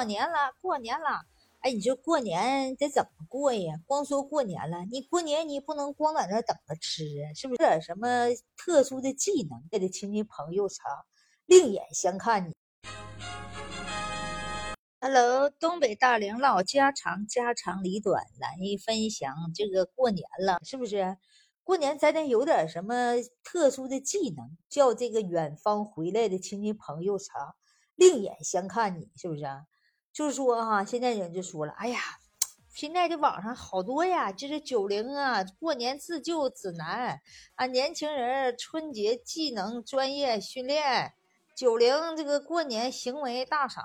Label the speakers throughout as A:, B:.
A: 过年了，过年了。哎，你说过年得怎么过呀？光说过年了，你过年你不能光在那等着吃啊，是不是？点什么特殊的技能，给的亲戚朋友啥另眼相看你。Hello，东北大龄唠家常，家长里短来分享。这个过年了，是不是？过年咱得有点什么特殊的技能，叫这个远方回来的亲戚朋友啥另眼相看你，是不是？就是说哈，现在人就说了，哎呀，现在这网上好多呀，就是九零啊，过年自救指南啊，年轻人春节技能专业训练，九零这个过年行为大赏。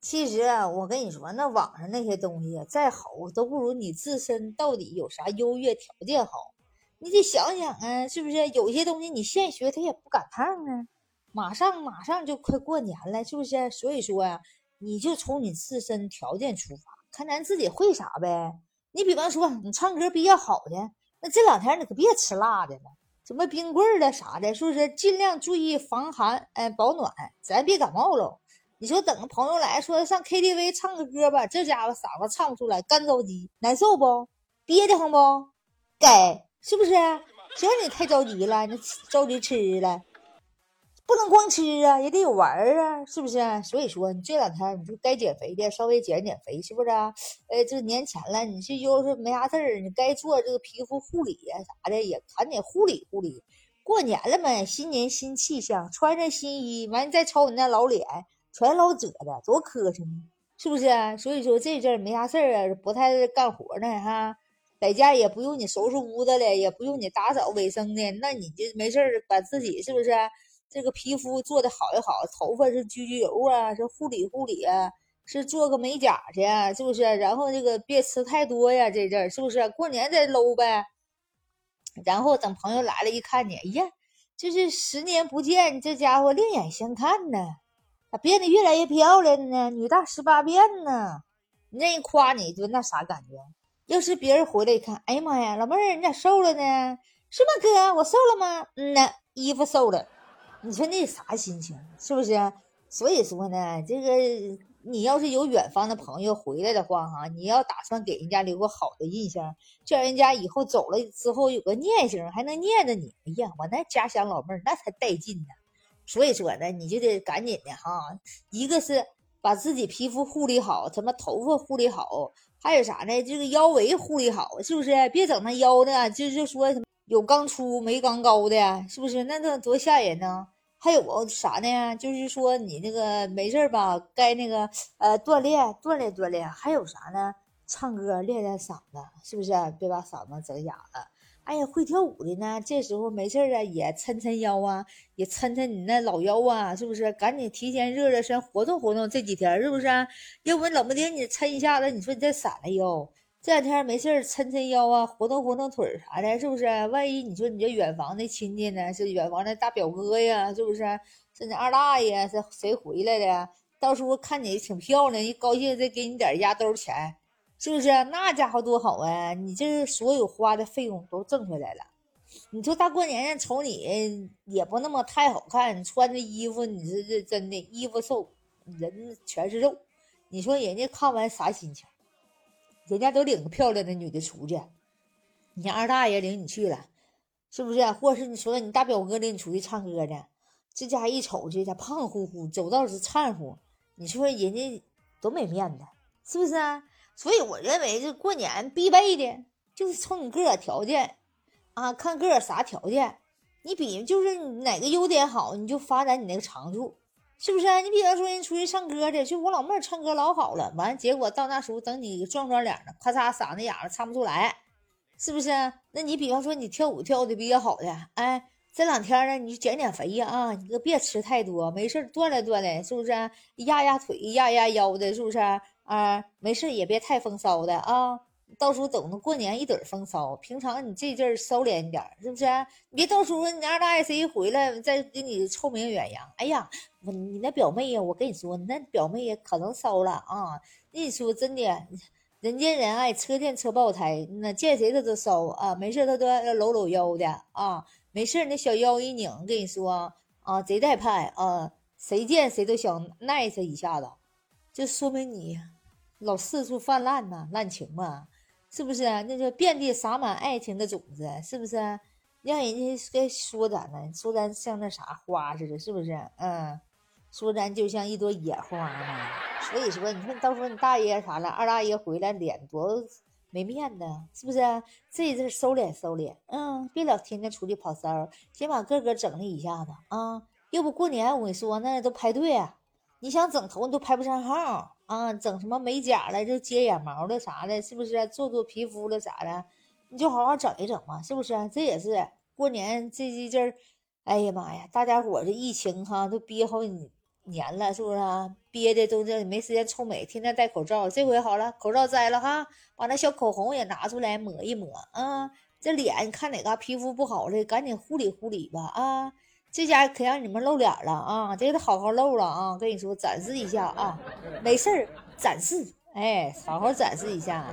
A: 其实啊我跟你说，那网上那些东西再好，都不如你自身到底有啥优越条件好。你得想想啊，是不是？有些东西你现学他也不赶趟啊，马上马上就快过年了，是不是？所以说呀。你就从你自身条件出发，看咱自己会啥呗。你比方说，你唱歌比较好的，那这两天你可别吃辣的了，什么冰棍的啥的，是不是？尽量注意防寒，哎，保暖，咱别感冒喽。你说等朋友来说上 KTV 唱个歌吧，这家伙嗓子唱不出来，干着急，难受不？憋得慌不？该是不是？谁让你太着急了？你着急吃了。不能光吃啊，也得有玩儿啊，是不是？所以说，你这两天你就该减肥的稍微减减肥，是不是啊？呃，这年前了，你这要是没啥事儿，你该做这个皮肤护理呀啥的，也赶紧护理护理。过年了嘛，新年新气象，穿着新衣，完你再瞅你那老脸，全老褶的，多磕碜呢，是不是？所以说这阵儿没啥事儿啊，不太干活呢哈，在家也不用你收拾屋子了，也不用你打扫卫生的，那你就没事儿把自己是不是？这个皮肤做的好也好，头发是焗焗油啊，是护理护理啊，是做个美甲去，啊是不是？然后这个别吃太多呀，这阵儿是不是？过年再搂呗。然后等朋友来了，一看你，哎呀，这是十年不见，这家伙另眼相看呢，咋变得越来越漂亮呢？女大十八变呢？那人夸你就那啥感觉？要是别人回来一看，哎呀妈呀，老妹儿你咋瘦了呢？是吗，哥？我瘦了吗？嗯呐，衣服瘦了。你说那啥心情是不是？所以说呢，这个你要是有远方的朋友回来的话，哈，你要打算给人家留个好的印象，叫人家以后走了之后有个念想，还能念着你。哎呀，我那家乡老妹儿那才带劲呢。所以说呢，你就得赶紧的哈，一个是把自己皮肤护理好，什么头发护理好，还有啥呢？这个腰围护理好，是不是？别整那腰呢，就是说什么有刚粗没刚高的，是不是？那那多吓人呢。还有啥呢？就是说你那个没事吧，该那个呃锻炼锻炼锻炼。还有啥呢？唱歌练练嗓子，是不是？别把嗓子整哑了。哎呀，会跳舞的呢，这时候没事啊，也抻抻腰啊，也抻抻你那老腰啊，是不是？赶紧提前热热身，活动活动这几天，是不是？要不冷不丁你抻一下子，你说你再散了腰。这两天没事儿，抻抻腰啊，活动活动腿啥的，是不是？万一你说你这远房的亲戚呢，是远房的大表哥呀，是不是？是你二大爷是谁回来的？到时候看你挺漂亮，一高兴再给你点压兜钱，是不是？那家伙多好啊！你这所有花的费用都挣回来了。你说大过年的瞅你也不那么太好看，穿的衣服你是这真的衣服瘦，人全是肉，你说人家看完啥心情？人家都领个漂亮的女的出去，你二大爷领你去了，是不是？或者是你说你大表哥领你出去唱歌呢？这家一瞅去，他胖乎乎，走道是颤乎，你说人家多没面子，是不是？所以我认为这过年必备的就是瞅你个儿条件啊，看个儿啥条件，你比就是哪个优点好，你就发展你那个长处。是不是？你比方说人出去唱歌的，就我老妹儿唱歌老好了，完结果到那时候等你壮壮脸了，咔嚓嗓子哑了，唱不出来，是不是？那你比方说你跳舞跳的比较好的，哎，这两天呢你就减减肥呀啊，你可别吃太多，没事锻炼锻炼，是不是？压压腿，压压腰的，是不是？啊，没事也别太风骚的啊。到时候等着过年一盹风骚，平常你这阵儿收敛一点，是不是？你别到时候你二大爷谁一回来，再给你臭名远扬。哎呀，我你那表妹呀，我跟你说，你那表妹呀可能骚了啊！你说真的，人见人爱，车见车爆胎，那见谁他都骚啊！没事他都要搂搂腰的啊！没事那小腰一拧，跟你说啊，贼带派啊！谁见谁都想耐他一下子。就说明你老四处泛滥呐，滥情嘛，是不是？那就遍地撒满爱情的种子，是不是？让人家该说咱呢，说咱像那啥花似的，是不是？嗯，说咱就像一朵野花呢。所以说，你看到时候你大爷啥了，二大爷回来脸多没面子，是不是？这阵收敛收敛，嗯，别老天天出去跑骚，先把个个整了一下子啊。要不过年我跟你说，那都排队啊，你想整头你都排不上号啊！整什么美甲了，就接眼毛了啥的，是不是？做做皮肤了啥的，你就好好整一整嘛，是不是？这也是过年这一阵儿，哎呀妈呀，大家伙这疫情哈都憋好几年了，是不是？憋的都这没时间臭美，天天戴口罩。这回好了，口罩摘了哈，把那小口红也拿出来抹一抹啊！这脸看哪嘎皮肤不好了，赶紧护理护理吧啊！这家可让你们露脸了啊！这得好好露了啊！跟你说，展示一下啊，没事儿，展示，哎，好好展示一下，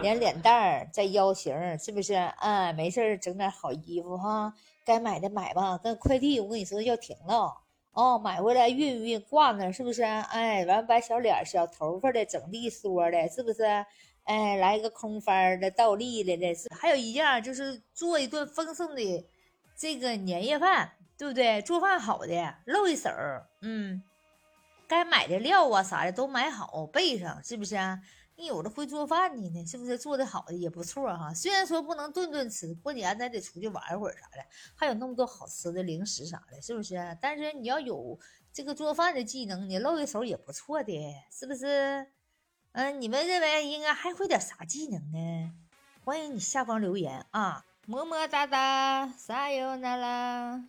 A: 连脸蛋儿再腰型，是不是？啊，没事儿，整点好衣服哈，该买的买吧。跟快递，我跟你说要停了哦，买回来熨一熨挂那，是不是？哎，完把小脸、小头发的整利索的，是不是？哎，来一个空翻的、倒立的的，是。还有一样就是做一顿丰盛的这个年夜饭。对不对？做饭好的露一手，嗯，该买的料啊啥的都买好备上，是不是啊？你有的会做饭的呢，是不是？做的好的也不错哈。虽然说不能顿顿吃，过年咱得出去玩会儿啥的，还有那么多好吃的零食啥的，是不是？但是你要有这个做饭的技能，你露一手也不错的，是不是？嗯，你们认为应该还会点啥技能呢？欢迎你下方留言啊！么么哒哒，撒由那拉。